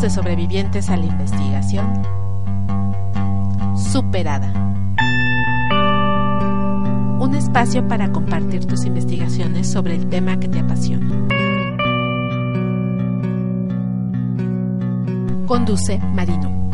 De sobrevivientes a la investigación. Superada. Un espacio para compartir tus investigaciones sobre el tema que te apasiona. Conduce Marino.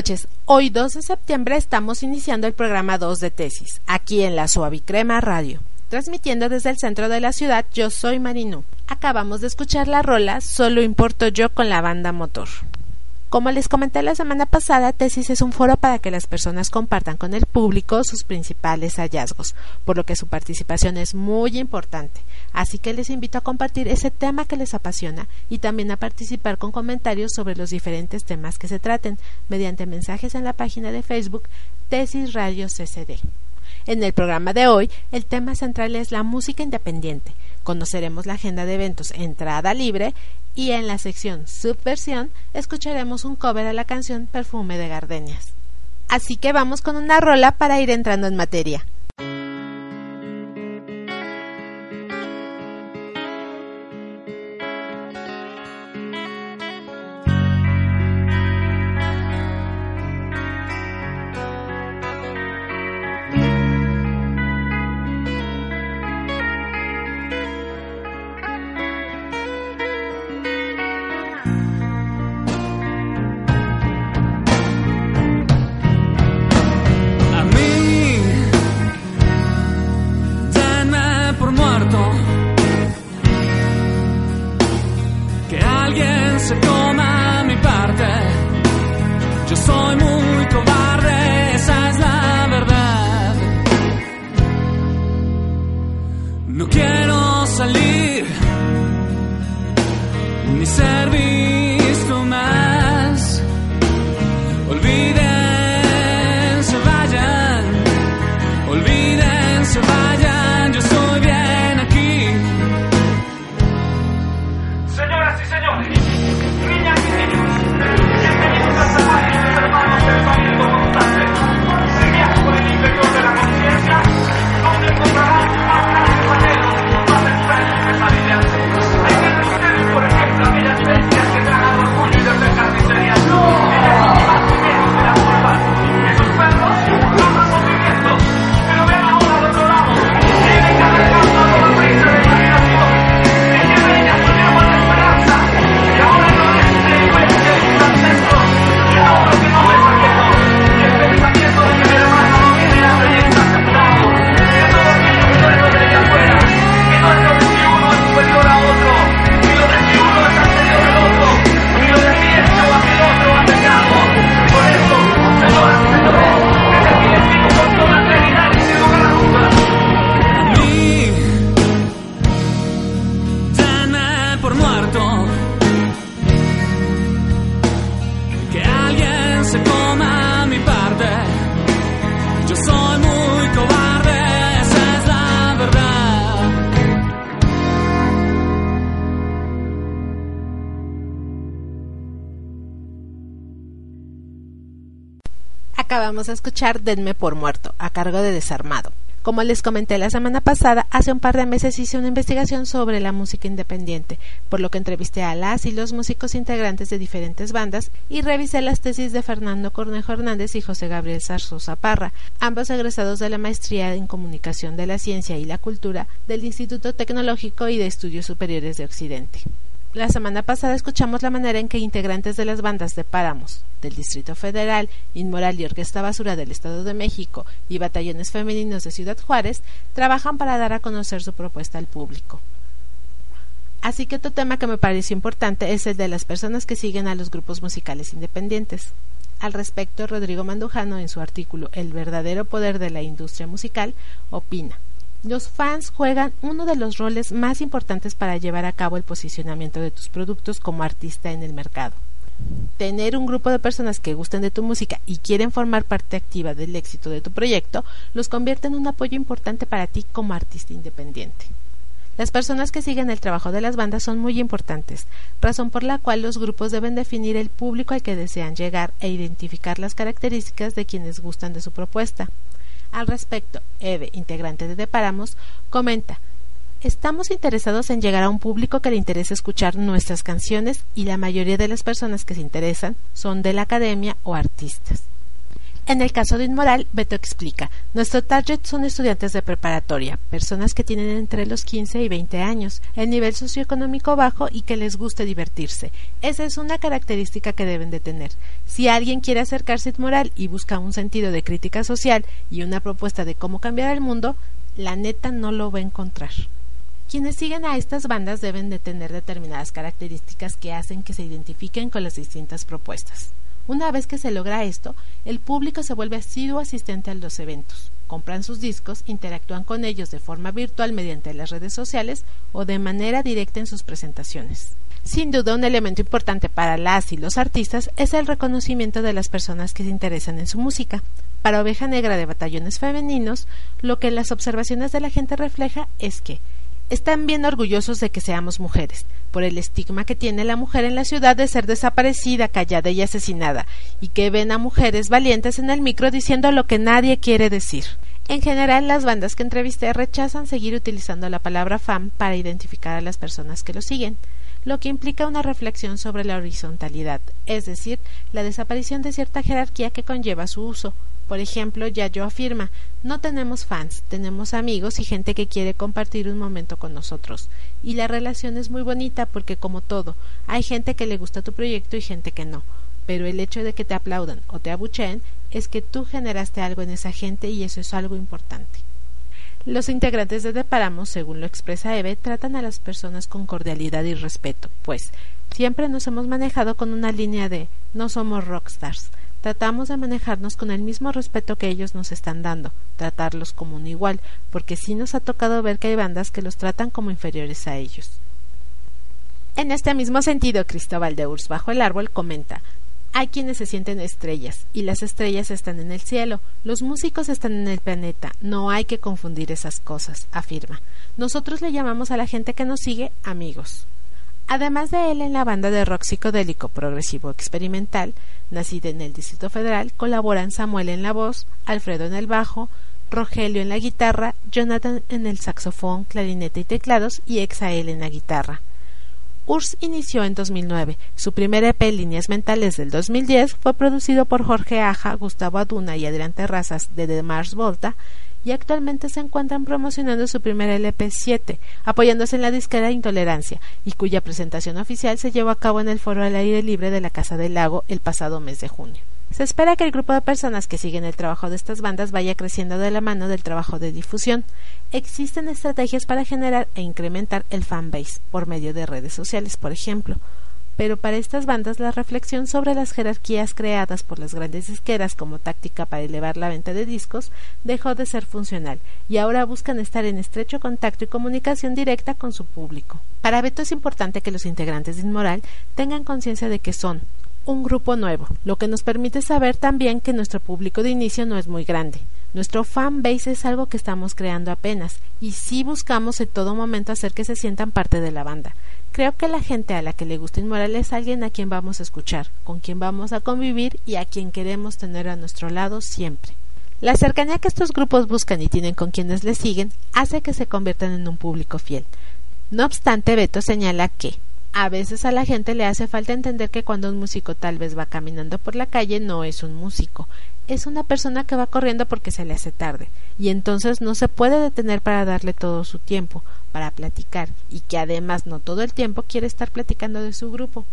Noches. Hoy 2 de septiembre estamos iniciando el programa 2 de tesis, aquí en la Suavicrema Radio. Transmitiendo desde el centro de la ciudad, yo soy Marino. Acabamos de escuchar la rola Solo importo yo con la banda Motor. Como les comenté la semana pasada, Tesis es un foro para que las personas compartan con el público sus principales hallazgos, por lo que su participación es muy importante. Así que les invito a compartir ese tema que les apasiona y también a participar con comentarios sobre los diferentes temas que se traten mediante mensajes en la página de Facebook Tesis Radio CCD. En el programa de hoy, el tema central es la música independiente. Conoceremos la agenda de eventos Entrada Libre y en la sección Subversión escucharemos un cover a la canción Perfume de Gardenias. Así que vamos con una rola para ir entrando en materia. que alguien se toma mi parte. Yo soy muy cobarde, esa es la verdad. No quiero salir ni ser vamos a escuchar Denme por muerto, a cargo de Desarmado. Como les comenté la semana pasada, hace un par de meses hice una investigación sobre la música independiente, por lo que entrevisté a las y los músicos integrantes de diferentes bandas y revisé las tesis de Fernando Cornejo Hernández y José Gabriel Zarzosa Parra, ambos egresados de la Maestría en Comunicación de la Ciencia y la Cultura del Instituto Tecnológico y de Estudios Superiores de Occidente. La semana pasada escuchamos la manera en que integrantes de las bandas de Páramos, del Distrito Federal, Inmoral y Orquesta Basura del Estado de México y batallones femeninos de Ciudad Juárez trabajan para dar a conocer su propuesta al público. Así que otro tema que me pareció importante es el de las personas que siguen a los grupos musicales independientes. Al respecto, Rodrigo Mandujano, en su artículo El verdadero poder de la industria musical, opina los fans juegan uno de los roles más importantes para llevar a cabo el posicionamiento de tus productos como artista en el mercado. Tener un grupo de personas que gusten de tu música y quieren formar parte activa del éxito de tu proyecto los convierte en un apoyo importante para ti como artista independiente. Las personas que siguen el trabajo de las bandas son muy importantes, razón por la cual los grupos deben definir el público al que desean llegar e identificar las características de quienes gustan de su propuesta. Al respecto, Eve, integrante de Deparamos, comenta Estamos interesados en llegar a un público que le interese escuchar nuestras canciones y la mayoría de las personas que se interesan son de la academia o artistas. En el caso de Inmoral, Beto explica, nuestro target son estudiantes de preparatoria, personas que tienen entre los 15 y 20 años, el nivel socioeconómico bajo y que les guste divertirse. Esa es una característica que deben de tener. Si alguien quiere acercarse a Inmoral y busca un sentido de crítica social y una propuesta de cómo cambiar el mundo, la neta no lo va a encontrar. Quienes siguen a estas bandas deben de tener determinadas características que hacen que se identifiquen con las distintas propuestas. Una vez que se logra esto, el público se vuelve asiduo asistente a los eventos, compran sus discos, interactúan con ellos de forma virtual mediante las redes sociales o de manera directa en sus presentaciones. Sin duda, un elemento importante para las y los artistas es el reconocimiento de las personas que se interesan en su música. Para Oveja Negra de Batallones Femeninos, lo que las observaciones de la gente refleja es que están bien orgullosos de que seamos mujeres, por el estigma que tiene la mujer en la ciudad de ser desaparecida, callada y asesinada, y que ven a mujeres valientes en el micro diciendo lo que nadie quiere decir. En general, las bandas que entrevisté rechazan seguir utilizando la palabra fam para identificar a las personas que lo siguen, lo que implica una reflexión sobre la horizontalidad, es decir, la desaparición de cierta jerarquía que conlleva su uso, por ejemplo, Yayo afirma, no tenemos fans, tenemos amigos y gente que quiere compartir un momento con nosotros. Y la relación es muy bonita porque como todo, hay gente que le gusta tu proyecto y gente que no. Pero el hecho de que te aplaudan o te abucheen es que tú generaste algo en esa gente y eso es algo importante. Los integrantes de Deparamos, según lo expresa Eve, tratan a las personas con cordialidad y respeto, pues siempre nos hemos manejado con una línea de no somos rockstars, tratamos de manejarnos con el mismo respeto que ellos nos están dando, tratarlos como un igual, porque sí nos ha tocado ver que hay bandas que los tratan como inferiores a ellos. En este mismo sentido, Cristóbal de Urs bajo el árbol comenta hay quienes se sienten estrellas, y las estrellas están en el cielo, los músicos están en el planeta, no hay que confundir esas cosas, afirma. Nosotros le llamamos a la gente que nos sigue amigos. Además de él en la banda de rock psicodélico progresivo experimental, nacida en el Distrito Federal, colaboran Samuel en la voz, Alfredo en el bajo, Rogelio en la guitarra, Jonathan en el saxofón, clarinete y teclados y Exael en la guitarra. Urs inició en 2009. Su primer EP Líneas Mentales del 2010 fue producido por Jorge Aja, Gustavo Aduna y Adrián Terrazas de The Mars Volta y actualmente se encuentran promocionando su primer LP 7, apoyándose en la disquera Intolerancia, y cuya presentación oficial se llevó a cabo en el foro al aire libre de la Casa del Lago el pasado mes de junio. Se espera que el grupo de personas que siguen el trabajo de estas bandas vaya creciendo de la mano del trabajo de difusión. Existen estrategias para generar e incrementar el fanbase por medio de redes sociales, por ejemplo pero para estas bandas la reflexión sobre las jerarquías creadas por las grandes disqueras como táctica para elevar la venta de discos dejó de ser funcional y ahora buscan estar en estrecho contacto y comunicación directa con su público. Para Beto es importante que los integrantes de Inmoral tengan conciencia de que son un grupo nuevo, lo que nos permite saber también que nuestro público de inicio no es muy grande. Nuestro fan base es algo que estamos creando apenas y sí buscamos en todo momento hacer que se sientan parte de la banda. Creo que la gente a la que le gusta Inmoral es alguien a quien vamos a escuchar, con quien vamos a convivir y a quien queremos tener a nuestro lado siempre. La cercanía que estos grupos buscan y tienen con quienes les siguen hace que se conviertan en un público fiel. No obstante, Beto señala que a veces a la gente le hace falta entender que cuando un músico tal vez va caminando por la calle no es un músico, es una persona que va corriendo porque se le hace tarde, y entonces no se puede detener para darle todo su tiempo, para platicar, y que además no todo el tiempo quiere estar platicando de su grupo,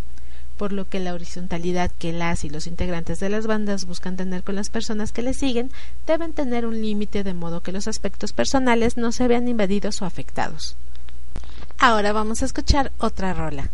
por lo que la horizontalidad que las y los integrantes de las bandas buscan tener con las personas que les siguen deben tener un límite de modo que los aspectos personales no se vean invadidos o afectados. Ahora vamos a escuchar otra rola.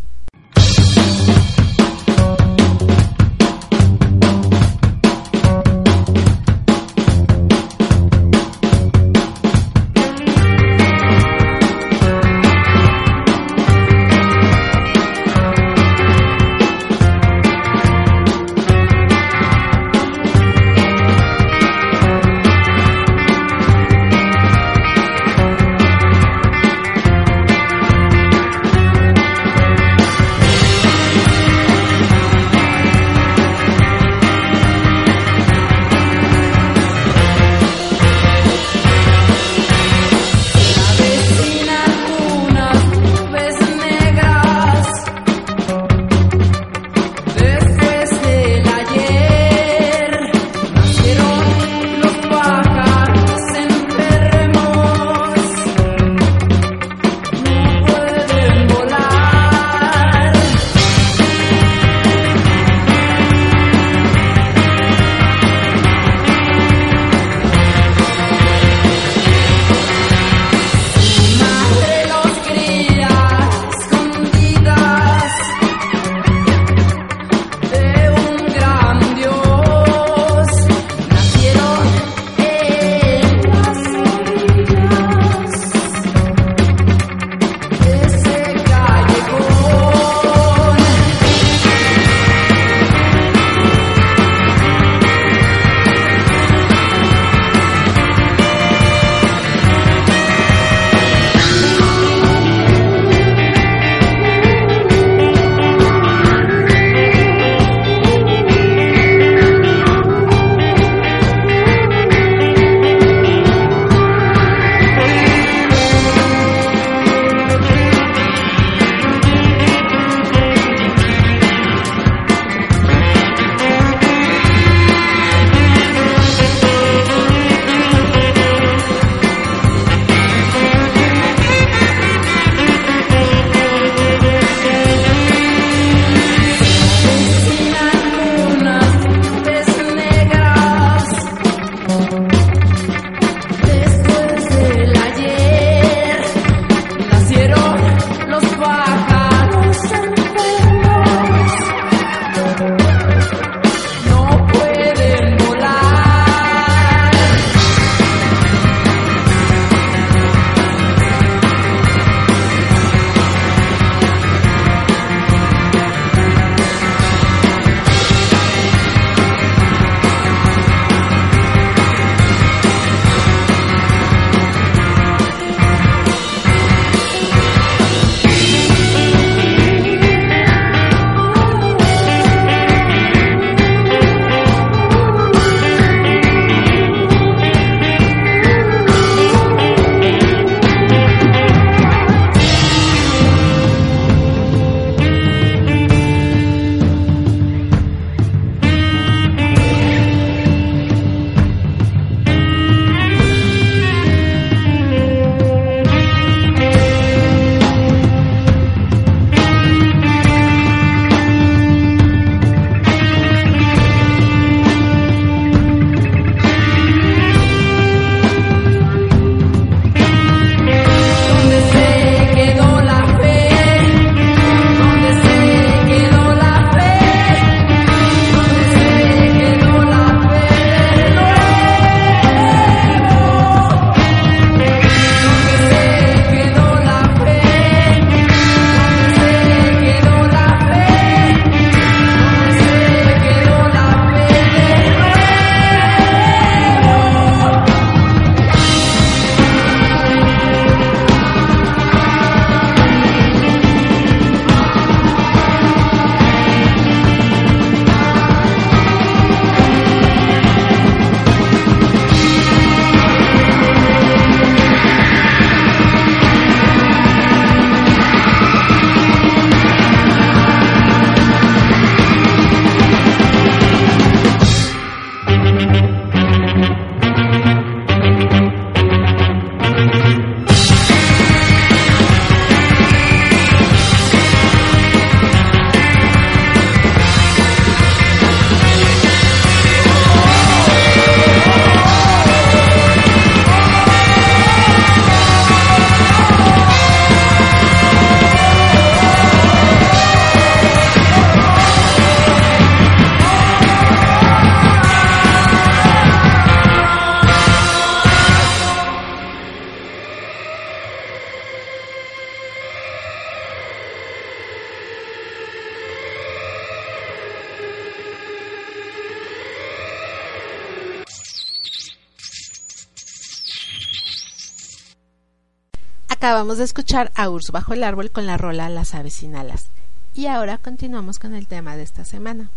De escuchar a Urs bajo el árbol con la rola Las aves sin alas. Y ahora continuamos con el tema de esta semana.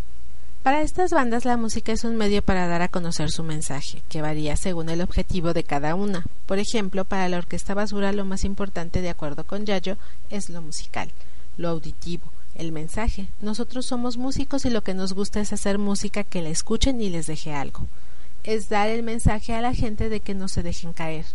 Para estas bandas la música es un medio para dar a conocer su mensaje, que varía según el objetivo de cada una. Por ejemplo, para la Orquesta Basura lo más importante, de acuerdo con Yayo, es lo musical, lo auditivo, el mensaje. Nosotros somos músicos y lo que nos gusta es hacer música que la escuchen y les deje algo. Es dar el mensaje a la gente de que no se dejen caer.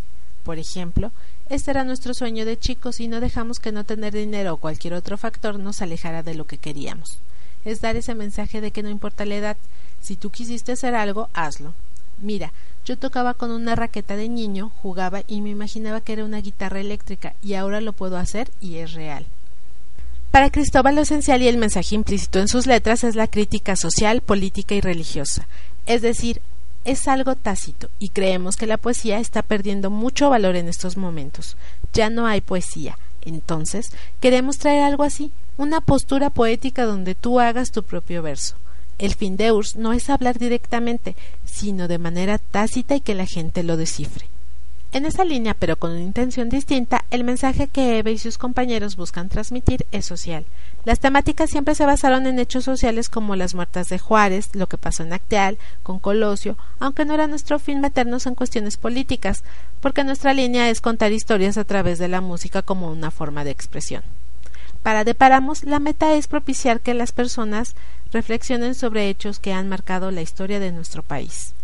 Por ejemplo, este era nuestro sueño de chicos y no dejamos que no tener dinero o cualquier otro factor nos alejara de lo que queríamos es dar ese mensaje de que no importa la edad, si tú quisiste hacer algo, hazlo. Mira, yo tocaba con una raqueta de niño, jugaba y me imaginaba que era una guitarra eléctrica y ahora lo puedo hacer y es real. Para Cristóbal lo esencial y el mensaje implícito en sus letras es la crítica social, política y religiosa, es decir, es algo tácito y creemos que la poesía está perdiendo mucho valor en estos momentos. Ya no hay poesía. Entonces, queremos traer algo así, una postura poética donde tú hagas tu propio verso. El fin de Urs no es hablar directamente, sino de manera tácita y que la gente lo descifre. En esa línea, pero con una intención distinta, el mensaje que Eve y sus compañeros buscan transmitir es social. Las temáticas siempre se basaron en hechos sociales como las muertas de Juárez, lo que pasó en Acteal, con Colosio, aunque no era nuestro fin meternos en cuestiones políticas, porque nuestra línea es contar historias a través de la música como una forma de expresión. Para Deparamos, la meta es propiciar que las personas reflexionen sobre hechos que han marcado la historia de nuestro país.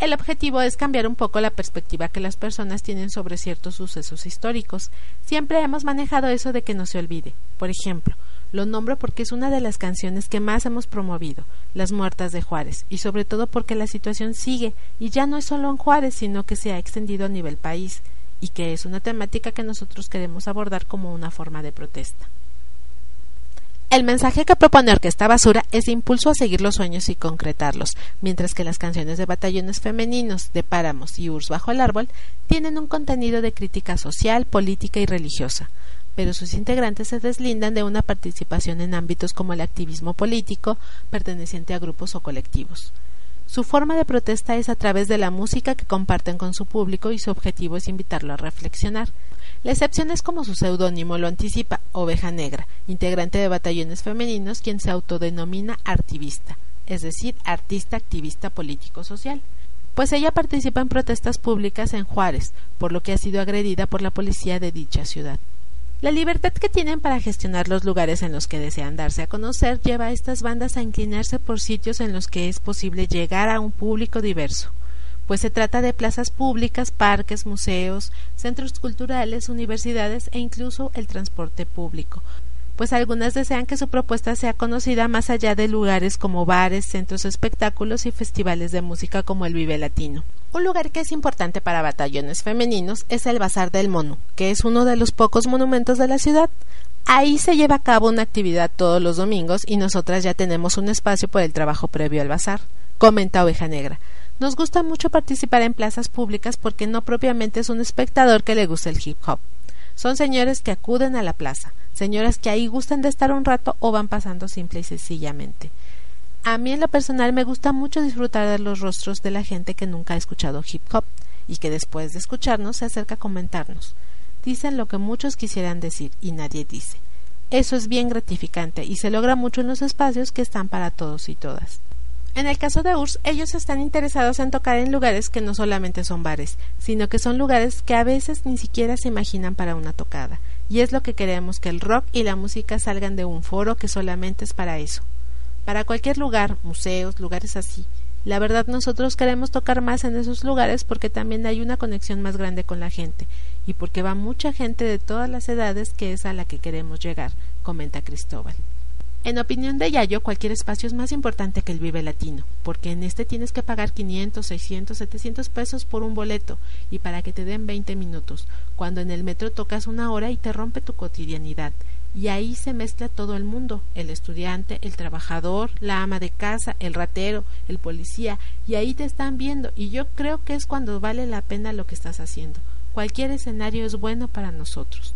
El objetivo es cambiar un poco la perspectiva que las personas tienen sobre ciertos sucesos históricos. Siempre hemos manejado eso de que no se olvide. Por ejemplo, lo nombro porque es una de las canciones que más hemos promovido, Las Muertas de Juárez, y sobre todo porque la situación sigue, y ya no es solo en Juárez, sino que se ha extendido a nivel país y que es una temática que nosotros queremos abordar como una forma de protesta. El mensaje que propone Orquesta Basura es de impulso a seguir los sueños y concretarlos, mientras que las canciones de batallones femeninos, de Páramos y Urs bajo el árbol tienen un contenido de crítica social, política y religiosa, pero sus integrantes se deslindan de una participación en ámbitos como el activismo político, perteneciente a grupos o colectivos. Su forma de protesta es a través de la música que comparten con su público y su objetivo es invitarlo a reflexionar. La excepción es como su seudónimo lo anticipa, Oveja Negra, integrante de batallones femeninos, quien se autodenomina artivista, es decir, artista activista político-social pues ella participa en protestas públicas en Juárez, por lo que ha sido agredida por la policía de dicha ciudad. La libertad que tienen para gestionar los lugares en los que desean darse a conocer lleva a estas bandas a inclinarse por sitios en los que es posible llegar a un público diverso, pues se trata de plazas públicas, parques, museos, centros culturales, universidades e incluso el transporte público, pues algunas desean que su propuesta sea conocida más allá de lugares como bares, centros de espectáculos y festivales de música como el Vive Latino. Un lugar que es importante para batallones femeninos es el Bazar del Mono, que es uno de los pocos monumentos de la ciudad. Ahí se lleva a cabo una actividad todos los domingos y nosotras ya tenemos un espacio por el trabajo previo al bazar, comenta Oveja Negra. Nos gusta mucho participar en plazas públicas porque no propiamente es un espectador que le gusta el hip hop. Son señores que acuden a la plaza, señoras que ahí gustan de estar un rato o van pasando simple y sencillamente. A mí en lo personal me gusta mucho disfrutar de los rostros de la gente que nunca ha escuchado hip hop y que después de escucharnos se acerca a comentarnos. Dicen lo que muchos quisieran decir y nadie dice. Eso es bien gratificante y se logra mucho en los espacios que están para todos y todas. En el caso de URSS, ellos están interesados en tocar en lugares que no solamente son bares, sino que son lugares que a veces ni siquiera se imaginan para una tocada, y es lo que queremos que el rock y la música salgan de un foro que solamente es para eso. Para cualquier lugar, museos, lugares así. La verdad nosotros queremos tocar más en esos lugares porque también hay una conexión más grande con la gente y porque va mucha gente de todas las edades que es a la que queremos llegar, comenta Cristóbal. En opinión de Yayo, cualquier espacio es más importante que el Vive Latino, porque en este tienes que pagar 500, 600, 700 pesos por un boleto y para que te den 20 minutos, cuando en el metro tocas una hora y te rompe tu cotidianidad. Y ahí se mezcla todo el mundo, el estudiante, el trabajador, la ama de casa, el ratero, el policía, y ahí te están viendo, y yo creo que es cuando vale la pena lo que estás haciendo. Cualquier escenario es bueno para nosotros.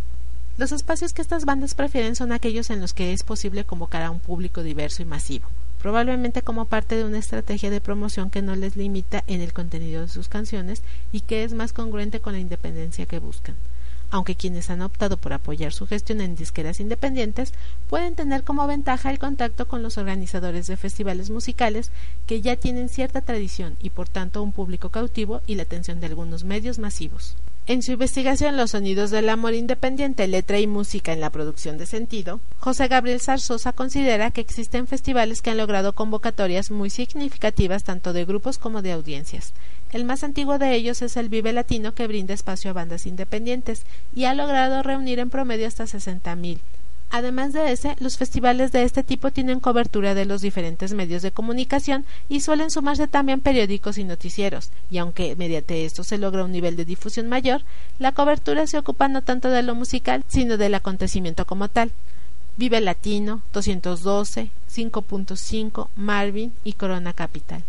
Los espacios que estas bandas prefieren son aquellos en los que es posible convocar a un público diverso y masivo, probablemente como parte de una estrategia de promoción que no les limita en el contenido de sus canciones y que es más congruente con la independencia que buscan. aunque quienes han optado por apoyar su gestión en disqueras independientes pueden tener como ventaja el contacto con los organizadores de festivales musicales que ya tienen cierta tradición y por tanto un público cautivo y la atención de algunos medios masivos. En su investigación Los sonidos del amor independiente, letra y música en la producción de sentido, José Gabriel Zarzosa considera que existen festivales que han logrado convocatorias muy significativas tanto de grupos como de audiencias. El más antiguo de ellos es el Vive Latino que brinda espacio a bandas independientes y ha logrado reunir en promedio hasta 60.000 Además de ese, los festivales de este tipo tienen cobertura de los diferentes medios de comunicación y suelen sumarse también periódicos y noticieros, y aunque mediante esto se logra un nivel de difusión mayor, la cobertura se ocupa no tanto de lo musical, sino del acontecimiento como tal. Vive Latino, 212, 5.5, Marvin y Corona Capital.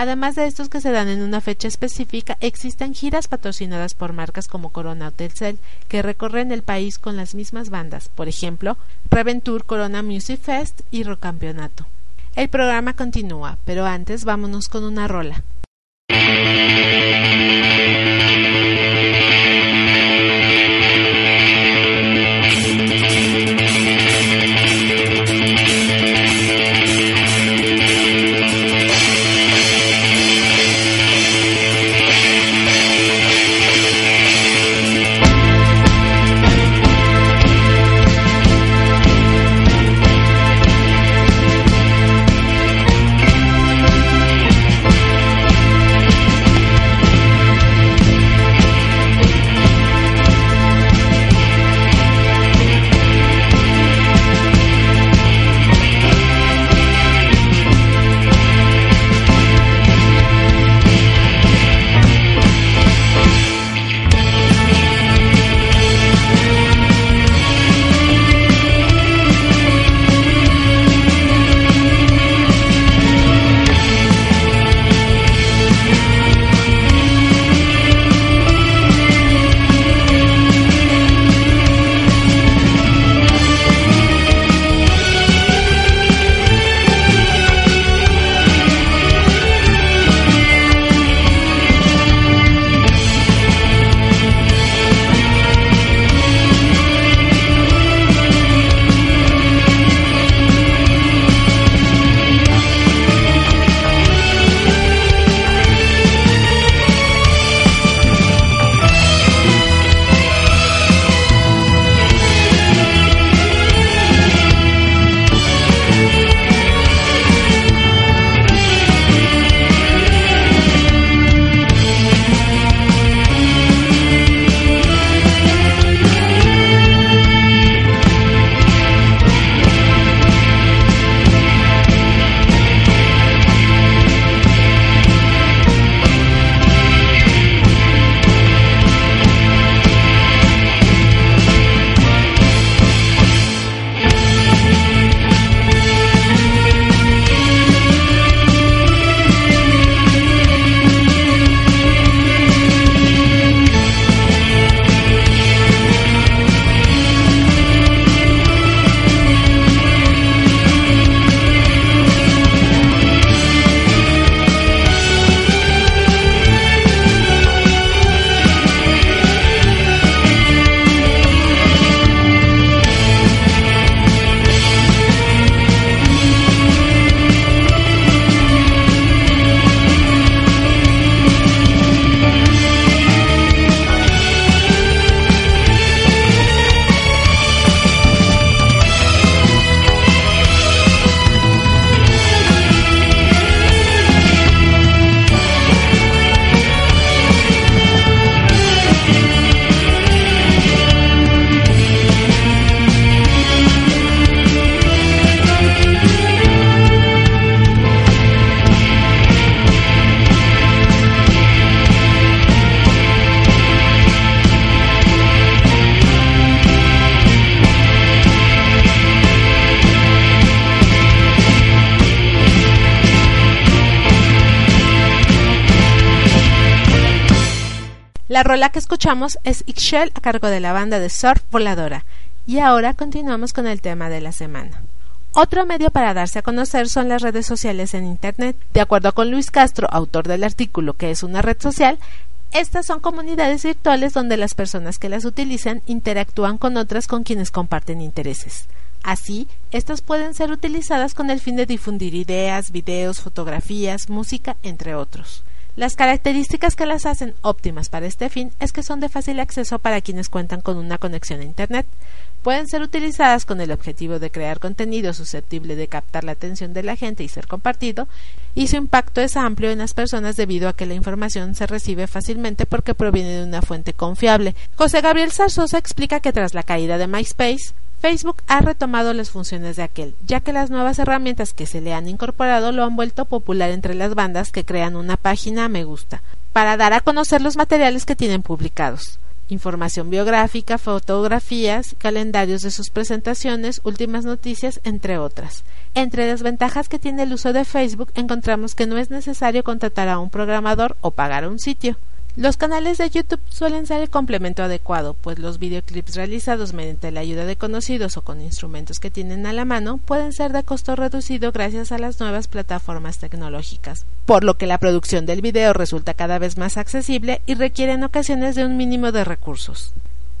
Además de estos que se dan en una fecha específica, existen giras patrocinadas por marcas como Corona o Telcel que recorren el país con las mismas bandas, por ejemplo, Reventur Corona Music Fest y Rocampeonato. El programa continúa, pero antes vámonos con una rola. Es Ixchel a cargo de la banda de Surf Voladora. Y ahora continuamos con el tema de la semana. Otro medio para darse a conocer son las redes sociales en Internet. De acuerdo con Luis Castro, autor del artículo que es una red social, Estas son comunidades virtuales donde las personas que las utilizan interactúan con otras con quienes comparten intereses. Así, estas pueden ser utilizadas con el fin de difundir ideas, videos, fotografías, música, entre otros. Las características que las hacen óptimas para este fin es que son de fácil acceso para quienes cuentan con una conexión a Internet. Pueden ser utilizadas con el objetivo de crear contenido susceptible de captar la atención de la gente y ser compartido, y su impacto es amplio en las personas debido a que la información se recibe fácilmente porque proviene de una fuente confiable. José Gabriel Zarzosa explica que tras la caída de MySpace, Facebook ha retomado las funciones de aquel, ya que las nuevas herramientas que se le han incorporado lo han vuelto popular entre las bandas que crean una página me gusta, para dar a conocer los materiales que tienen publicados. Información biográfica, fotografías, calendarios de sus presentaciones, últimas noticias, entre otras. Entre las ventajas que tiene el uso de Facebook encontramos que no es necesario contratar a un programador o pagar un sitio. Los canales de YouTube suelen ser el complemento adecuado, pues los videoclips realizados mediante la ayuda de conocidos o con instrumentos que tienen a la mano pueden ser de costo reducido gracias a las nuevas plataformas tecnológicas, por lo que la producción del video resulta cada vez más accesible y requiere en ocasiones de un mínimo de recursos.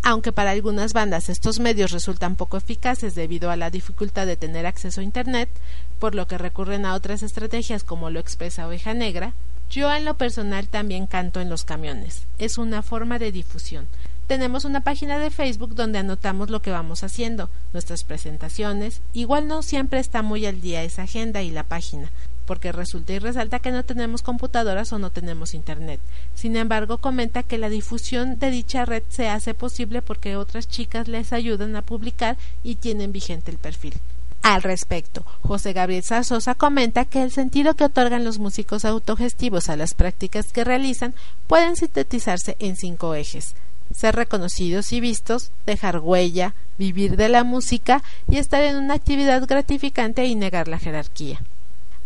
Aunque para algunas bandas estos medios resultan poco eficaces debido a la dificultad de tener acceso a Internet, por lo que recurren a otras estrategias como lo expresa Oveja Negra, yo en lo personal también canto en los camiones. Es una forma de difusión. Tenemos una página de Facebook donde anotamos lo que vamos haciendo, nuestras presentaciones. Igual no siempre está muy al día esa agenda y la página, porque resulta y resalta que no tenemos computadoras o no tenemos internet. Sin embargo, comenta que la difusión de dicha red se hace posible porque otras chicas les ayudan a publicar y tienen vigente el perfil. Al respecto, José Gabriel Zarzosa comenta que el sentido que otorgan los músicos autogestivos a las prácticas que realizan pueden sintetizarse en cinco ejes ser reconocidos y vistos, dejar huella, vivir de la música y estar en una actividad gratificante y negar la jerarquía.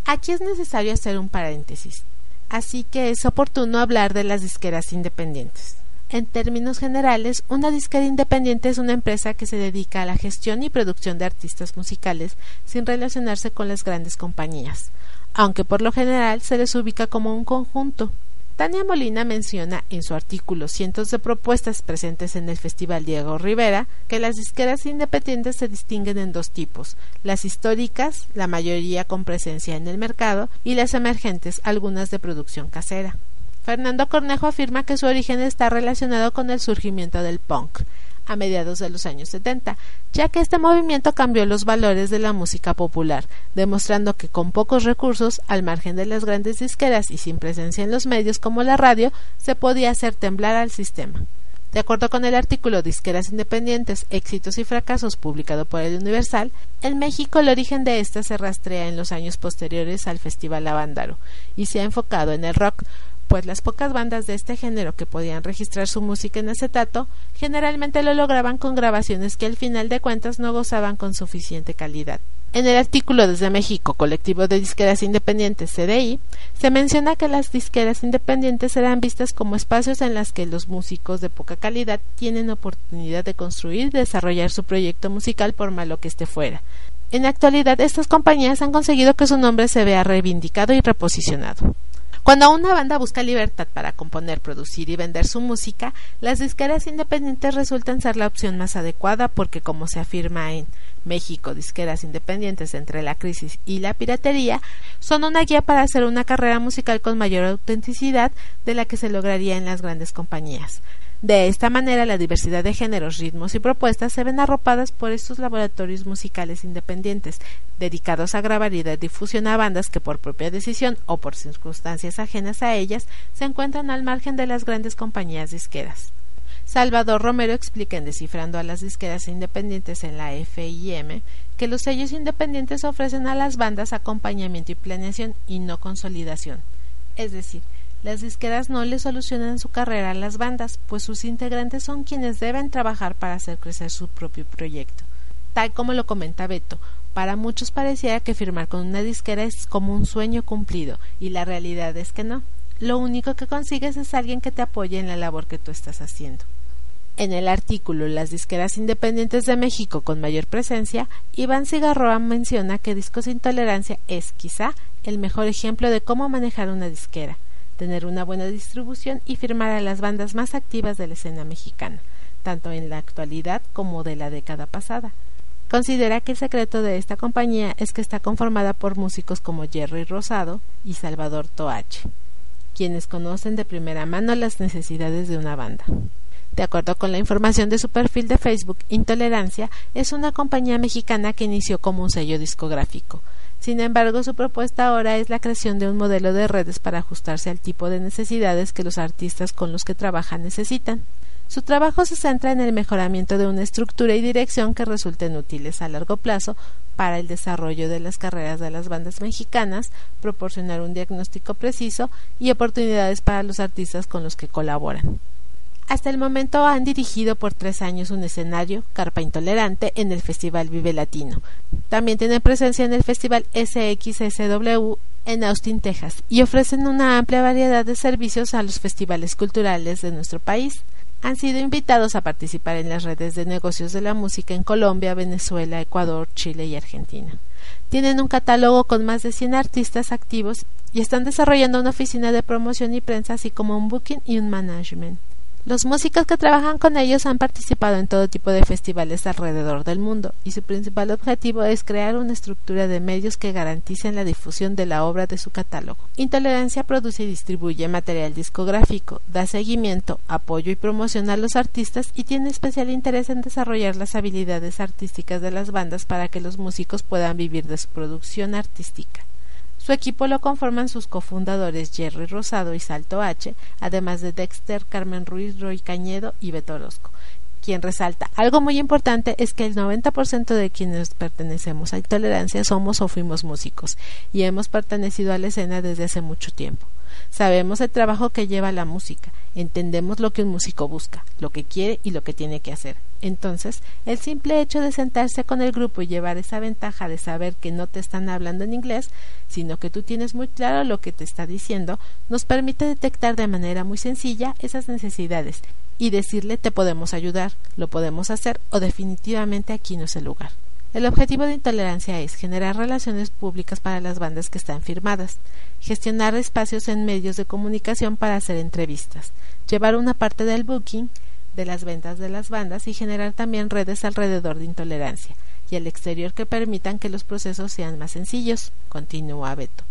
Aquí es necesario hacer un paréntesis, así que es oportuno hablar de las disqueras independientes. En términos generales, una disquera independiente es una empresa que se dedica a la gestión y producción de artistas musicales sin relacionarse con las grandes compañías, aunque por lo general se les ubica como un conjunto. Tania Molina menciona en su artículo Cientos de propuestas presentes en el Festival Diego Rivera que las disqueras independientes se distinguen en dos tipos, las históricas, la mayoría con presencia en el mercado, y las emergentes, algunas de producción casera. Fernando Cornejo afirma que su origen está relacionado con el surgimiento del punk a mediados de los años 70, ya que este movimiento cambió los valores de la música popular, demostrando que con pocos recursos, al margen de las grandes disqueras y sin presencia en los medios como la radio, se podía hacer temblar al sistema. De acuerdo con el artículo Disqueras Independientes, Éxitos y Fracasos publicado por el Universal, en México el origen de esta se rastrea en los años posteriores al Festival Avándaro y se ha enfocado en el rock, pues las pocas bandas de este género que podían registrar su música en acetato generalmente lo lograban con grabaciones que al final de cuentas no gozaban con suficiente calidad. En el artículo desde México, colectivo de disqueras independientes CDI, se menciona que las disqueras independientes serán vistas como espacios en los que los músicos de poca calidad tienen oportunidad de construir y desarrollar su proyecto musical por malo que esté fuera. En la actualidad, estas compañías han conseguido que su nombre se vea reivindicado y reposicionado. Cuando una banda busca libertad para componer, producir y vender su música, las disqueras independientes resultan ser la opción más adecuada porque, como se afirma en México, disqueras independientes entre la crisis y la piratería, son una guía para hacer una carrera musical con mayor autenticidad de la que se lograría en las grandes compañías. De esta manera, la diversidad de géneros, ritmos y propuestas se ven arropadas por estos laboratorios musicales independientes, dedicados a grabar y dar difusión a bandas que por propia decisión o por circunstancias ajenas a ellas se encuentran al margen de las grandes compañías disqueras. Salvador Romero explica en Descifrando a las disqueras independientes en la FIM que los sellos independientes ofrecen a las bandas acompañamiento y planeación y no consolidación. Es decir, las disqueras no le solucionan su carrera a las bandas, pues sus integrantes son quienes deben trabajar para hacer crecer su propio proyecto. Tal como lo comenta Beto, para muchos pareciera que firmar con una disquera es como un sueño cumplido, y la realidad es que no. Lo único que consigues es alguien que te apoye en la labor que tú estás haciendo. En el artículo Las disqueras independientes de México con mayor presencia, Iván Cigarroa menciona que Discos Intolerancia es quizá el mejor ejemplo de cómo manejar una disquera tener una buena distribución y firmar a las bandas más activas de la escena mexicana, tanto en la actualidad como de la década pasada. Considera que el secreto de esta compañía es que está conformada por músicos como Jerry Rosado y Salvador Toache, quienes conocen de primera mano las necesidades de una banda. De acuerdo con la información de su perfil de Facebook, Intolerancia es una compañía mexicana que inició como un sello discográfico. Sin embargo, su propuesta ahora es la creación de un modelo de redes para ajustarse al tipo de necesidades que los artistas con los que trabajan necesitan. Su trabajo se centra en el mejoramiento de una estructura y dirección que resulten útiles a largo plazo para el desarrollo de las carreras de las bandas mexicanas, proporcionar un diagnóstico preciso y oportunidades para los artistas con los que colaboran. Hasta el momento han dirigido por tres años un escenario, Carpa Intolerante, en el Festival Vive Latino. También tienen presencia en el Festival SXSW en Austin, Texas, y ofrecen una amplia variedad de servicios a los festivales culturales de nuestro país. Han sido invitados a participar en las redes de negocios de la música en Colombia, Venezuela, Ecuador, Chile y Argentina. Tienen un catálogo con más de 100 artistas activos y están desarrollando una oficina de promoción y prensa, así como un booking y un management. Los músicos que trabajan con ellos han participado en todo tipo de festivales alrededor del mundo y su principal objetivo es crear una estructura de medios que garanticen la difusión de la obra de su catálogo. Intolerancia produce y distribuye material discográfico, da seguimiento, apoyo y promoción a los artistas y tiene especial interés en desarrollar las habilidades artísticas de las bandas para que los músicos puedan vivir de su producción artística. Su equipo lo conforman sus cofundadores Jerry Rosado y Salto H, además de Dexter, Carmen Ruiz, Roy Cañedo y Beto Orozco, quien resalta algo muy importante es que el 90% de quienes pertenecemos a Intolerancia somos o fuimos músicos y hemos pertenecido a la escena desde hace mucho tiempo. Sabemos el trabajo que lleva la música, entendemos lo que un músico busca, lo que quiere y lo que tiene que hacer. Entonces, el simple hecho de sentarse con el grupo y llevar esa ventaja de saber que no te están hablando en inglés, sino que tú tienes muy claro lo que te está diciendo, nos permite detectar de manera muy sencilla esas necesidades y decirle te podemos ayudar, lo podemos hacer o definitivamente aquí no es el lugar. El objetivo de intolerancia es generar relaciones públicas para las bandas que están firmadas, gestionar espacios en medios de comunicación para hacer entrevistas, llevar una parte del booking de las ventas de las bandas y generar también redes alrededor de intolerancia y al exterior que permitan que los procesos sean más sencillos, continúa Beto.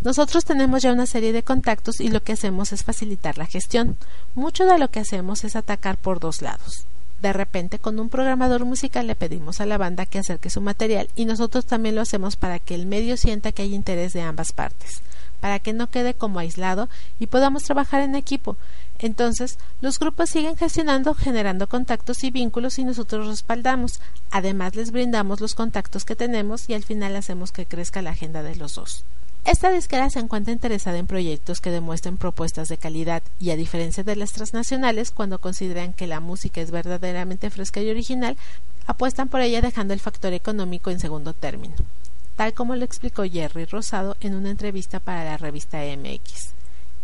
Nosotros tenemos ya una serie de contactos y lo que hacemos es facilitar la gestión. Mucho de lo que hacemos es atacar por dos lados. De repente, con un programador musical le pedimos a la banda que acerque su material y nosotros también lo hacemos para que el medio sienta que hay interés de ambas partes, para que no quede como aislado y podamos trabajar en equipo. Entonces, los grupos siguen gestionando, generando contactos y vínculos y nosotros respaldamos. Además, les brindamos los contactos que tenemos y al final hacemos que crezca la agenda de los dos. Esta disquera se encuentra interesada en proyectos que demuestren propuestas de calidad y a diferencia de las transnacionales, cuando consideran que la música es verdaderamente fresca y original, apuestan por ella dejando el factor económico en segundo término, tal como lo explicó Jerry Rosado en una entrevista para la revista MX.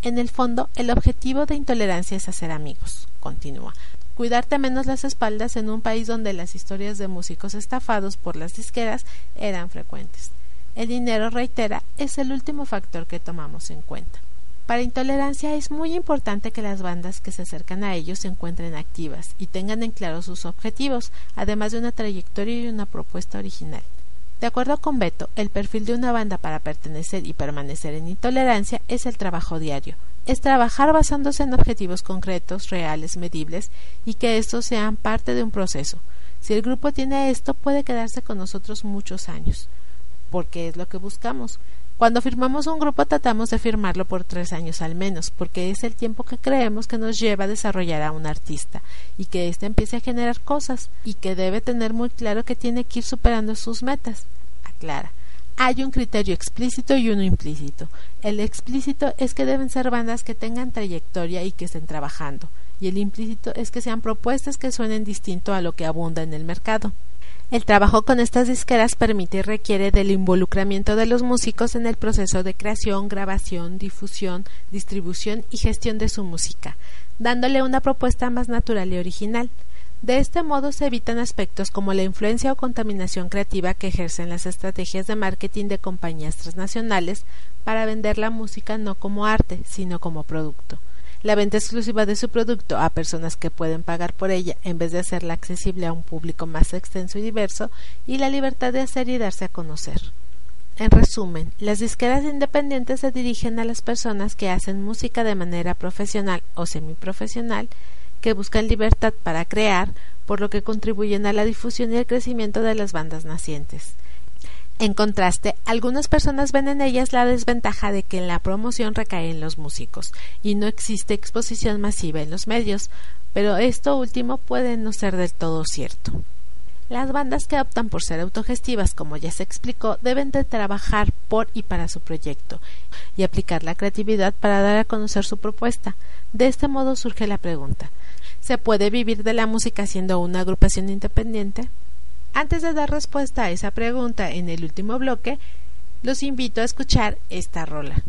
En el fondo, el objetivo de intolerancia es hacer amigos, continúa, cuidarte menos las espaldas en un país donde las historias de músicos estafados por las disqueras eran frecuentes. El dinero, reitera, es el último factor que tomamos en cuenta. Para intolerancia es muy importante que las bandas que se acercan a ellos se encuentren activas y tengan en claro sus objetivos, además de una trayectoria y una propuesta original. De acuerdo con Beto, el perfil de una banda para pertenecer y permanecer en intolerancia es el trabajo diario. Es trabajar basándose en objetivos concretos, reales, medibles y que estos sean parte de un proceso. Si el grupo tiene esto, puede quedarse con nosotros muchos años porque es lo que buscamos. Cuando firmamos un grupo tratamos de firmarlo por tres años al menos, porque es el tiempo que creemos que nos lleva a desarrollar a un artista y que éste empiece a generar cosas y que debe tener muy claro que tiene que ir superando sus metas. Aclara. Hay un criterio explícito y uno implícito. El explícito es que deben ser bandas que tengan trayectoria y que estén trabajando, y el implícito es que sean propuestas que suenen distinto a lo que abunda en el mercado. El trabajo con estas disqueras permite y requiere del involucramiento de los músicos en el proceso de creación, grabación, difusión, distribución y gestión de su música, dándole una propuesta más natural y original. De este modo se evitan aspectos como la influencia o contaminación creativa que ejercen las estrategias de marketing de compañías transnacionales para vender la música no como arte, sino como producto. La venta exclusiva de su producto a personas que pueden pagar por ella en vez de hacerla accesible a un público más extenso y diverso y la libertad de hacer y darse a conocer. En resumen, las disqueras independientes se dirigen a las personas que hacen música de manera profesional o semiprofesional que buscan libertad para crear, por lo que contribuyen a la difusión y el crecimiento de las bandas nacientes. En contraste, algunas personas ven en ellas la desventaja de que la promoción recae en los músicos y no existe exposición masiva en los medios, pero esto último puede no ser del todo cierto. Las bandas que optan por ser autogestivas, como ya se explicó, deben de trabajar por y para su proyecto y aplicar la creatividad para dar a conocer su propuesta. De este modo surge la pregunta ¿Se puede vivir de la música siendo una agrupación independiente? Antes de dar respuesta a esa pregunta en el último bloque, los invito a escuchar esta rola.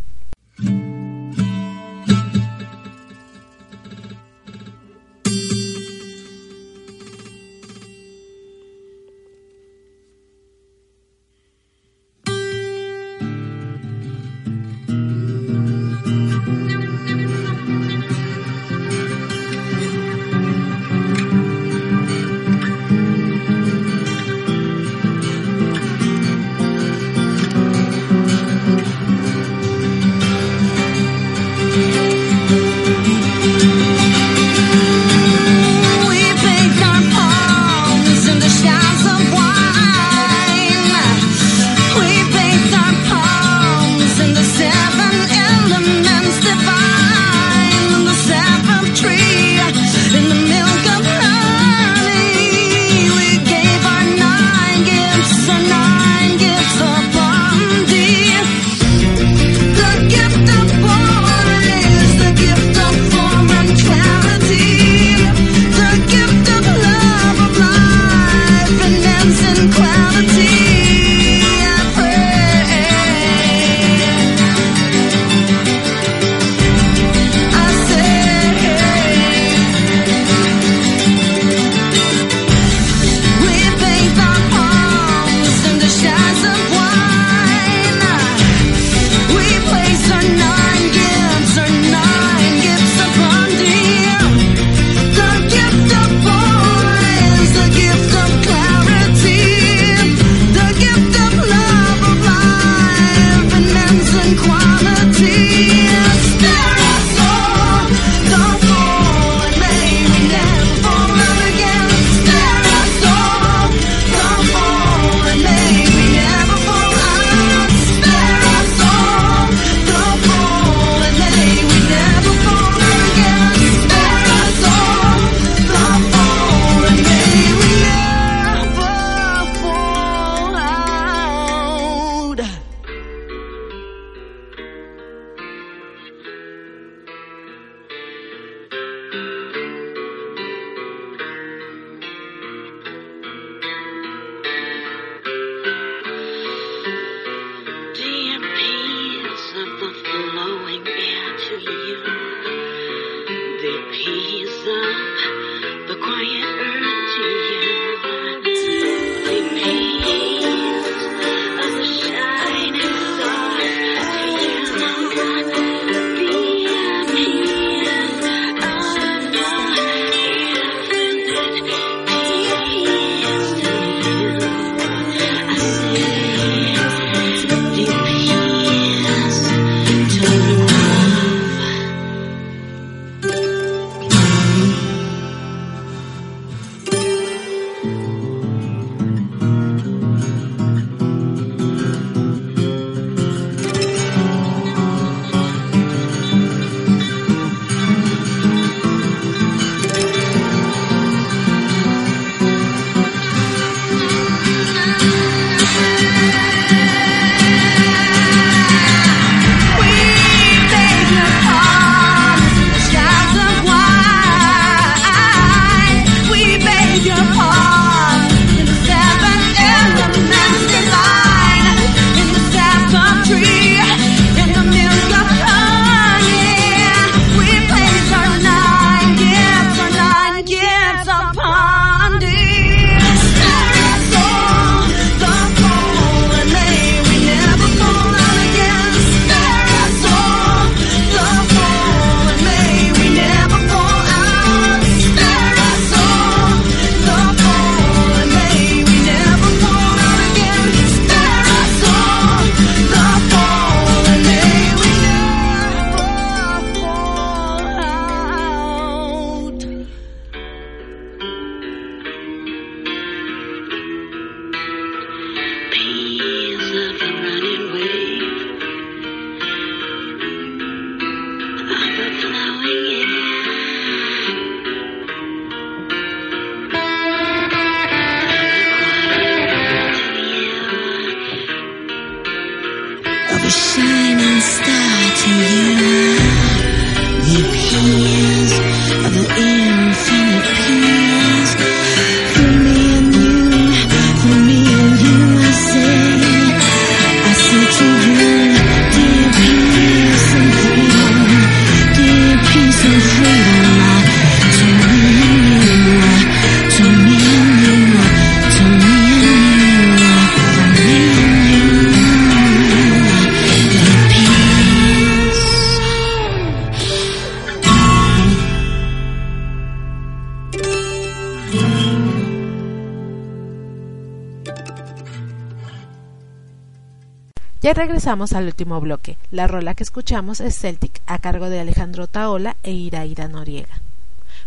Ya regresamos al último bloque. La rola que escuchamos es Celtic, a cargo de Alejandro Taola e Iraida Noriega.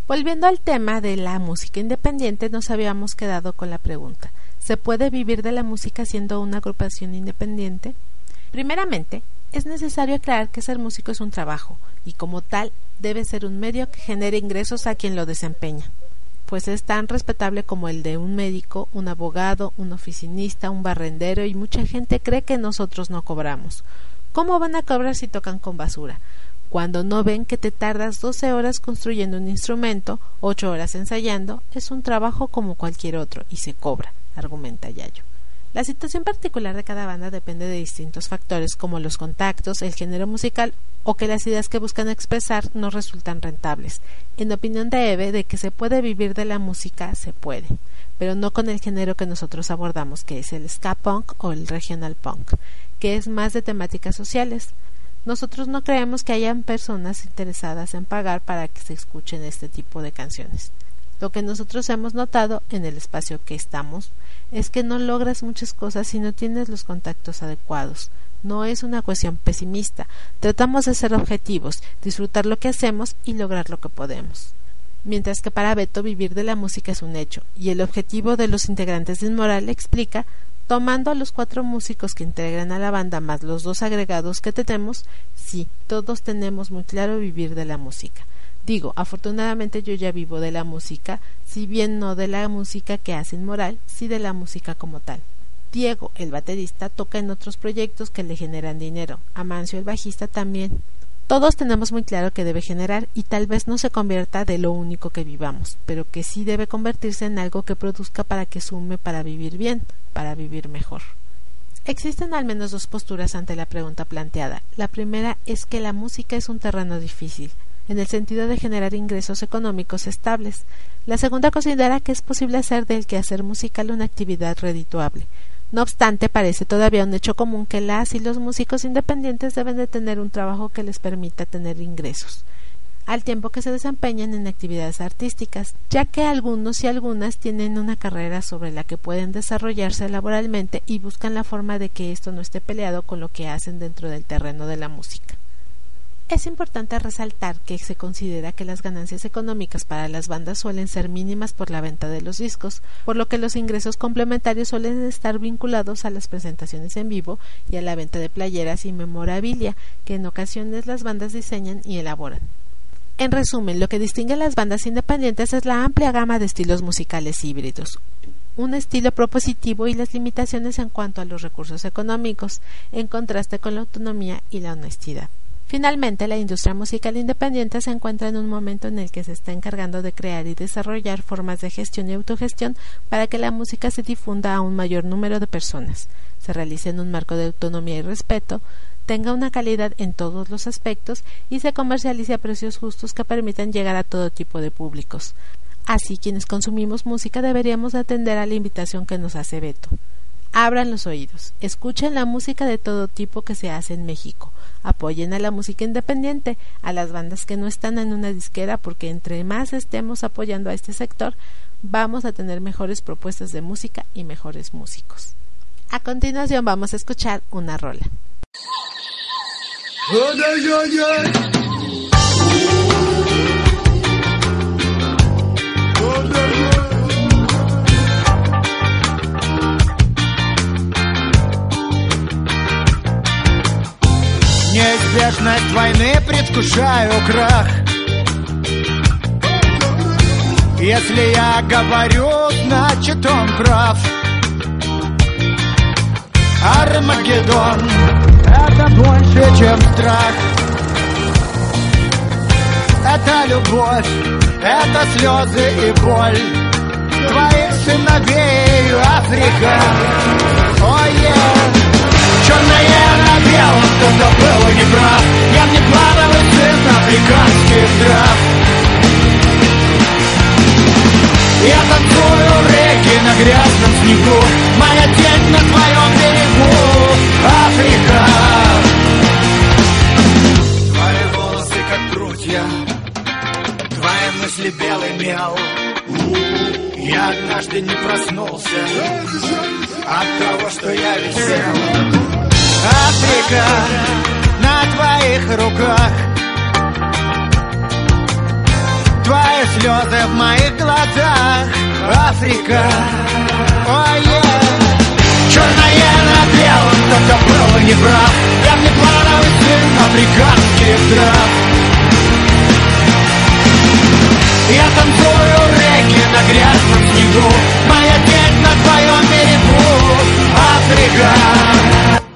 Volviendo al tema de la música independiente, nos habíamos quedado con la pregunta, ¿se puede vivir de la música siendo una agrupación independiente? Primeramente, es necesario aclarar que ser músico es un trabajo, y como tal debe ser un medio que genere ingresos a quien lo desempeña pues es tan respetable como el de un médico, un abogado, un oficinista, un barrendero y mucha gente cree que nosotros no cobramos. ¿Cómo van a cobrar si tocan con basura? Cuando no ven que te tardas 12 horas construyendo un instrumento, 8 horas ensayando, es un trabajo como cualquier otro y se cobra, argumenta Yayo. La situación particular de cada banda depende de distintos factores como los contactos, el género musical o que las ideas que buscan expresar no resultan rentables. En opinión de Eve, de que se puede vivir de la música, se puede, pero no con el género que nosotros abordamos, que es el ska punk o el regional punk, que es más de temáticas sociales. Nosotros no creemos que hayan personas interesadas en pagar para que se escuchen este tipo de canciones. Lo que nosotros hemos notado en el espacio que estamos es que no logras muchas cosas si no tienes los contactos adecuados. No es una cuestión pesimista. Tratamos de ser objetivos, disfrutar lo que hacemos y lograr lo que podemos. Mientras que para Beto vivir de la música es un hecho, y el objetivo de los integrantes de Inmoral explica, tomando a los cuatro músicos que integran a la banda más los dos agregados que tenemos, sí, todos tenemos muy claro vivir de la música. Digo, afortunadamente yo ya vivo de la música, si bien no de la música que hacen moral, sí de la música como tal. Diego, el baterista, toca en otros proyectos que le generan dinero. Amancio, el bajista, también. Todos tenemos muy claro que debe generar y tal vez no se convierta de lo único que vivamos, pero que sí debe convertirse en algo que produzca para que sume para vivir bien, para vivir mejor. Existen al menos dos posturas ante la pregunta planteada. La primera es que la música es un terreno difícil, en el sentido de generar ingresos económicos estables. La segunda considera que es posible hacer del quehacer musical una actividad redituable. No obstante, parece todavía un hecho común que las y los músicos independientes deben de tener un trabajo que les permita tener ingresos, al tiempo que se desempeñan en actividades artísticas, ya que algunos y algunas tienen una carrera sobre la que pueden desarrollarse laboralmente y buscan la forma de que esto no esté peleado con lo que hacen dentro del terreno de la música. Es importante resaltar que se considera que las ganancias económicas para las bandas suelen ser mínimas por la venta de los discos, por lo que los ingresos complementarios suelen estar vinculados a las presentaciones en vivo y a la venta de playeras y memorabilia que en ocasiones las bandas diseñan y elaboran. En resumen, lo que distingue a las bandas independientes es la amplia gama de estilos musicales híbridos, un estilo propositivo y las limitaciones en cuanto a los recursos económicos, en contraste con la autonomía y la honestidad. Finalmente, la industria musical independiente se encuentra en un momento en el que se está encargando de crear y desarrollar formas de gestión y autogestión para que la música se difunda a un mayor número de personas, se realice en un marco de autonomía y respeto, tenga una calidad en todos los aspectos y se comercialice a precios justos que permitan llegar a todo tipo de públicos. Así, quienes consumimos música deberíamos atender a la invitación que nos hace Beto. Abran los oídos, escuchen la música de todo tipo que se hace en México apoyen a la música independiente, a las bandas que no están en una disquera, porque entre más estemos apoyando a este sector, vamos a tener mejores propuestas de música y mejores músicos. A continuación vamos a escuchar una rola. Неизбежность войны предвкушаю крах. Если я говорю, значит он прав. Армагеддон Это больше, чем страх. Это любовь, это слезы и боль. Твоих сыновей Африка. Ой, oh, yeah. Черное на белом, кто-то был неправ Я не плановый сын африканских трав. Я танцую в реке на грязном снегу. Моя тень на твоем берегу. Африка. Твои волосы как прутья. Твои мысли белый мел. Я однажды не проснулся От того, что я висел Африка на твоих руках. Твои слезы в моих глазах. Африка, ой, yeah. Черное на белом, кто-то был неправ Я не плановый сын африканских трав. Я танцую реки на грязном снегу. Моя тень на твоем берегу. Африка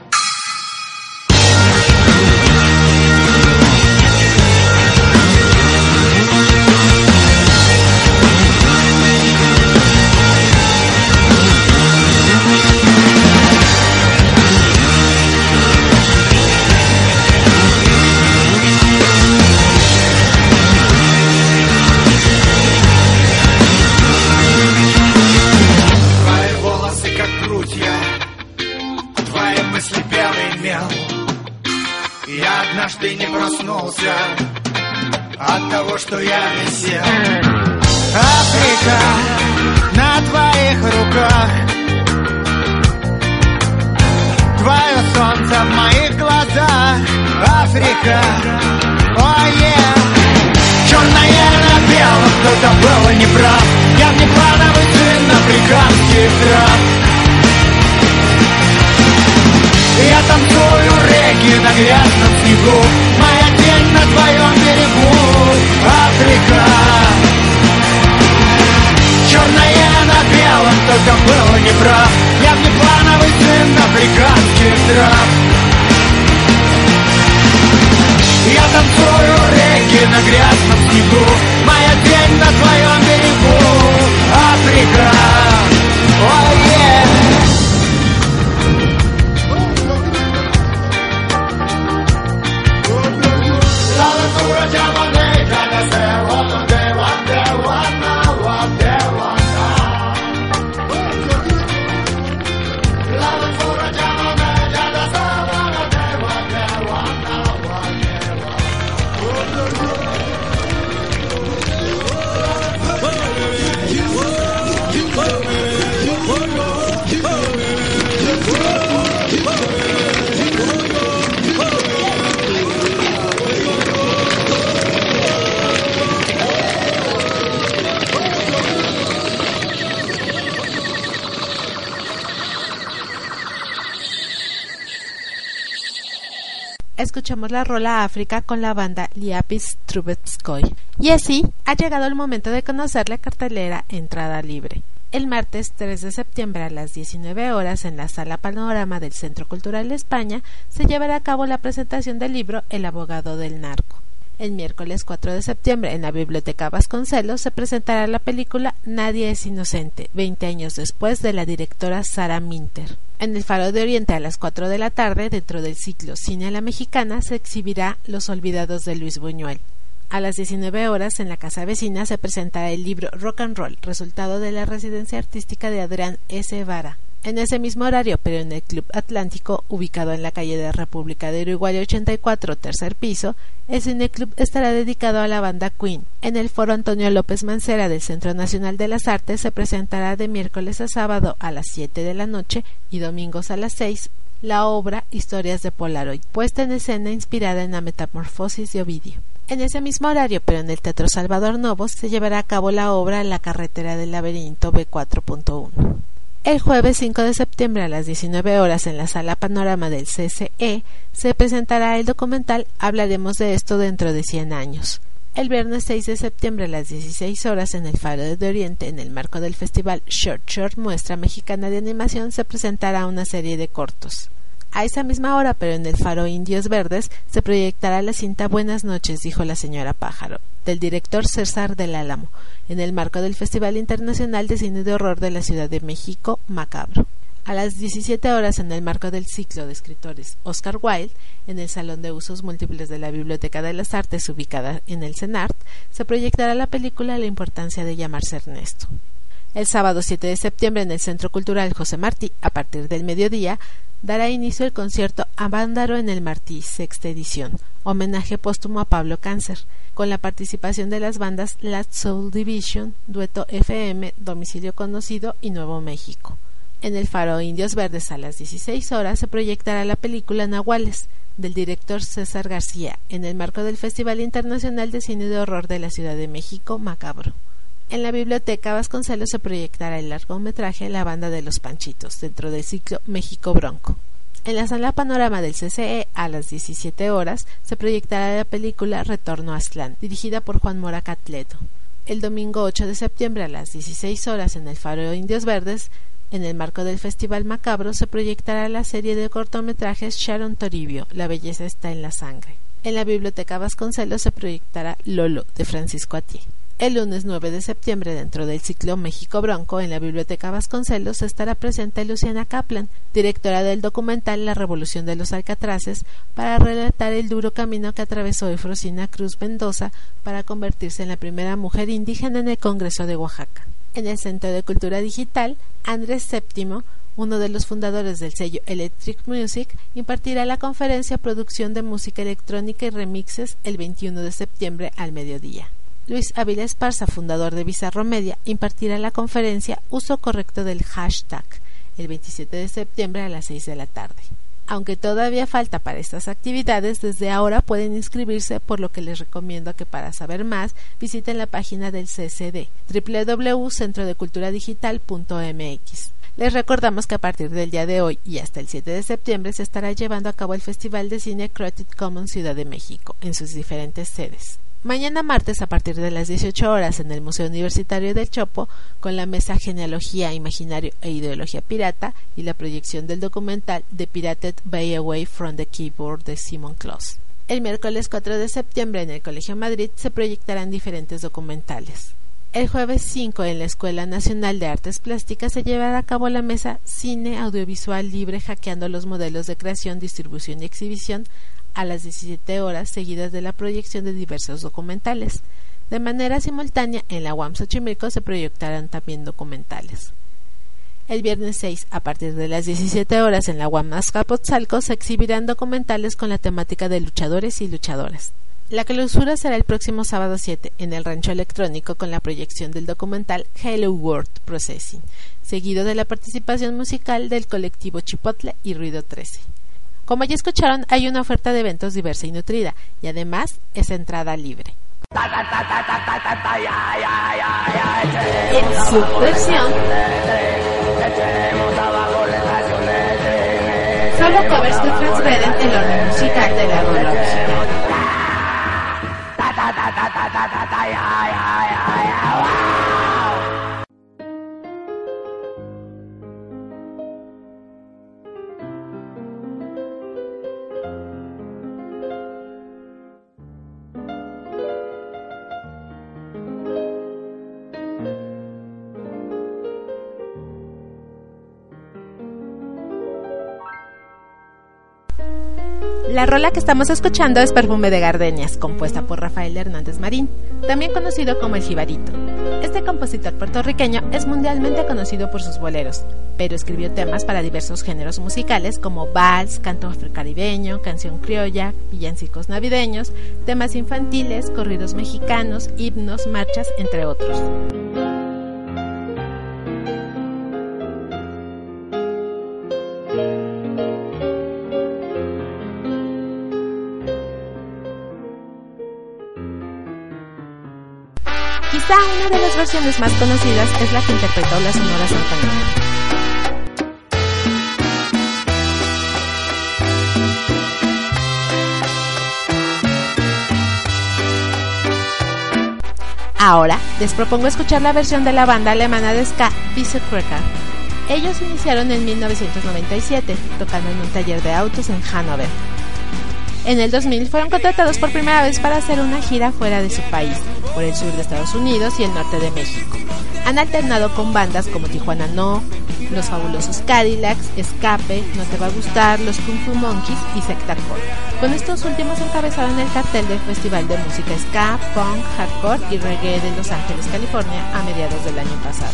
Африка, oh yeah. Черное на белом, кто-то был неправ. Я не плановый сын африканских трав. Я танцую реки на грязном снегу Моя тень на твоем берегу Африка Черное на белом, только был неправ Я внеплановый сын африканских трав Я танцую реки на грязном снегу. Моя тень на твоем берегу Африка la rola África con la banda Liapis Trubetskoy. Y así ha llegado el momento de conocer la cartelera Entrada Libre. El martes 3 de septiembre a las 19 horas en la Sala Panorama del Centro Cultural de España se llevará a cabo la presentación del libro El abogado del narco. El miércoles 4 de septiembre en la Biblioteca Vasconcelos se presentará la película Nadie es inocente, 20 años después de la directora Sara Minter. En el Faro de Oriente a las 4 de la tarde, dentro del ciclo Cine a la Mexicana, se exhibirá Los Olvidados de Luis Buñuel. A las 19 horas, en la Casa Vecina, se presentará el libro Rock and Roll, resultado de la residencia artística de Adrián S. Vara. En ese mismo horario, pero en el Club Atlántico, ubicado en la calle de República de Uruguay 84, tercer piso, el cineclub estará dedicado a la banda Queen. En el foro Antonio López Mancera del Centro Nacional de las Artes se presentará de miércoles a sábado a las 7 de la noche y domingos a las 6 la obra Historias de Polaroid, puesta en escena inspirada en la metamorfosis de Ovidio. En ese mismo horario, pero en el Teatro Salvador Novo, se llevará a cabo la obra La carretera del laberinto B4.1. El jueves 5 de septiembre a las 19 horas en la sala Panorama del CCE se presentará el documental Hablaremos de esto dentro de 100 años. El viernes 6 de septiembre a las 16 horas en el Faro de Oriente, en el marco del festival Short Short Muestra Mexicana de Animación, se presentará una serie de cortos. A esa misma hora, pero en el Faro Indios Verdes, se proyectará la cinta Buenas noches, dijo la señora Pájaro, del director César del Álamo, en el marco del Festival Internacional de Cine de Horror de la Ciudad de México, Macabro. A las 17 horas, en el marco del ciclo de escritores Oscar Wilde, en el Salón de Usos Múltiples de la Biblioteca de las Artes, ubicada en el CENART, se proyectará la película La importancia de llamarse Ernesto. El sábado 7 de septiembre, en el Centro Cultural José Martí, a partir del mediodía, dará inicio el concierto Avándaro en el Martí, sexta edición, homenaje póstumo a Pablo Cáncer, con la participación de las bandas Last Soul Division, Dueto FM, Domicilio Conocido y Nuevo México. En el Faro Indios Verdes a las 16 horas se proyectará la película Nahuales, del director César García, en el marco del Festival Internacional de Cine de Horror de la Ciudad de México, Macabro. En la Biblioteca Vasconcelos se proyectará el largometraje La Banda de los Panchitos, dentro del ciclo México Bronco. En la sala Panorama del CCE, a las 17 horas, se proyectará la película Retorno a Aztlán, dirigida por Juan Mora Catleto. El domingo 8 de septiembre, a las 16 horas, en el Faro Indios Verdes, en el marco del Festival Macabro se proyectará la serie de cortometrajes Sharon Toribio, La belleza está en la sangre. En la Biblioteca Vasconcelos se proyectará Lolo, de Francisco Atié. El lunes 9 de septiembre, dentro del ciclo México Bronco, en la Biblioteca Vasconcelos estará presente Luciana Kaplan, directora del documental La Revolución de los Alcatraces, para relatar el duro camino que atravesó Efrosina Cruz Mendoza para convertirse en la primera mujer indígena en el Congreso de Oaxaca. En el Centro de Cultura Digital, Andrés VII, uno de los fundadores del sello Electric Music, impartirá la conferencia Producción de Música Electrónica y Remixes el 21 de septiembre al mediodía. Luis Ávila Esparza, fundador de Bizarro Media, impartirá la conferencia Uso correcto del hashtag el 27 de septiembre a las 6 de la tarde. Aunque todavía falta para estas actividades, desde ahora pueden inscribirse, por lo que les recomiendo que para saber más visiten la página del CCD www.centrodeculturadigital.mx. Les recordamos que a partir del día de hoy y hasta el 7 de septiembre se estará llevando a cabo el Festival de Cine Creative Commons Ciudad de México en sus diferentes sedes. Mañana martes a partir de las 18 horas en el Museo Universitario del Chopo con la mesa Genealogía, Imaginario e Ideología Pirata y la proyección del documental The Pirated Bay Away from the Keyboard de Simon Kloss. El miércoles 4 de septiembre en el Colegio Madrid se proyectarán diferentes documentales. El jueves 5 en la Escuela Nacional de Artes Plásticas se llevará a cabo la mesa Cine Audiovisual Libre hackeando los modelos de creación, distribución y exhibición a las 17 horas seguidas de la proyección de diversos documentales. De manera simultánea, en la UAM Xochimilco se proyectarán también documentales. El viernes 6, a partir de las 17 horas en la UAM Azcapotzalco, se exhibirán documentales con la temática de luchadores y luchadoras. La clausura será el próximo sábado 7 en el Rancho Electrónico con la proyección del documental Hello World Processing, seguido de la participación musical del colectivo Chipotle y Ruido 13. Como ya escucharon, hay una oferta de eventos diversa y nutrida, y además es entrada libre. En su versión, solo covers que transgreden el orden musical de la rola. La rola que estamos escuchando es Perfume de Gardenias, compuesta por Rafael Hernández Marín, también conocido como el Jibarito. Este compositor puertorriqueño es mundialmente conocido por sus boleros, pero escribió temas para diversos géneros musicales como vals, canto afrocaribeño, canción criolla, villancicos navideños, temas infantiles, corridos mexicanos, himnos, marchas, entre otros. Una de las versiones más conocidas es la que interpretó la Sonora Santanera. Ahora les propongo escuchar la versión de la banda alemana de ska Cracker. Ellos iniciaron en 1997, tocando en un taller de autos en Hanover. En el 2000 fueron contratados por primera vez para hacer una gira fuera de su país, por el sur de Estados Unidos y el norte de México. Han alternado con bandas como Tijuana No, Los Fabulosos Cadillacs, Escape, No Te Va a Gustar, Los Kung Fu Monkeys y Secta Con estos últimos encabezaron el cartel del Festival de Música Ska, Punk, Hardcore y Reggae de Los Ángeles, California a mediados del año pasado.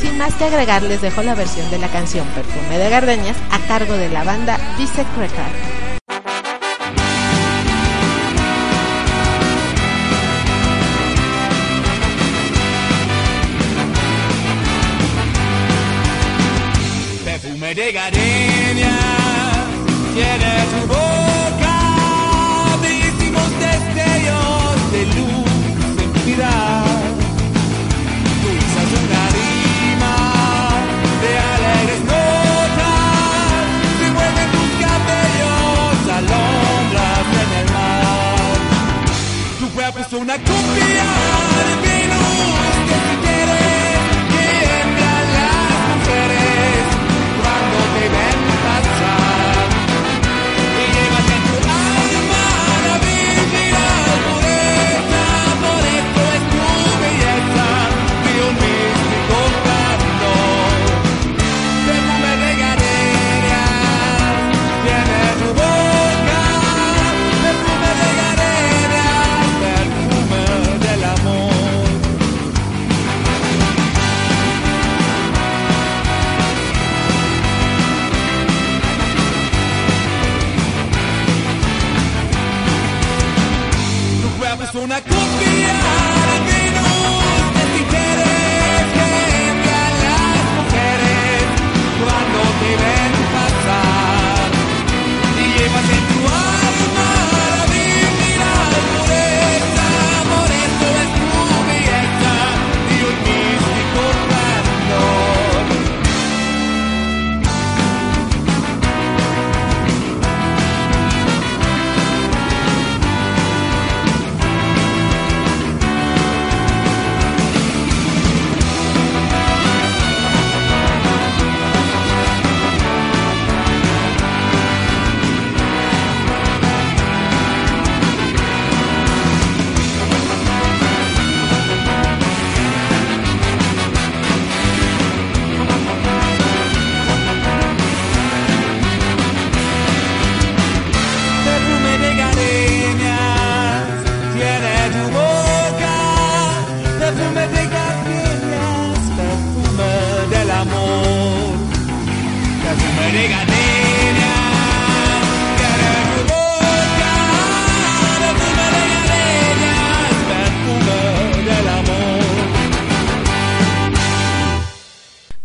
Sin más que agregar, les dejo la versión de la canción Perfume de Gardenias a cargo de la banda Vice Record. De gardenia tiene tu boca, bellísimos destellos de luz en piedad. Tu risa es una rima de alegres notas, se mueven tus cabellos alondras en el mar. Tu cuerpo es una copia una copia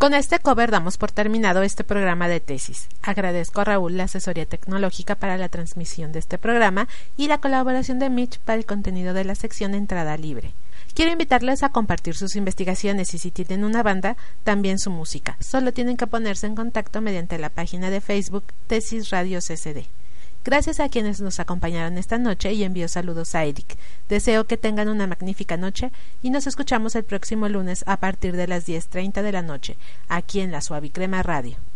Con este cover damos por terminado este programa de tesis. Agradezco a Raúl la asesoría tecnológica para la transmisión de este programa y la colaboración de Mitch para el contenido de la sección Entrada Libre. Quiero invitarles a compartir sus investigaciones y si tienen una banda, también su música. Solo tienen que ponerse en contacto mediante la página de Facebook Tesis Radio CCD. Gracias a quienes nos acompañaron esta noche y envío saludos a Eric. Deseo que tengan una magnífica noche y nos escuchamos el próximo lunes a partir de las 10.30 de la noche, aquí en la Suavicrema Radio.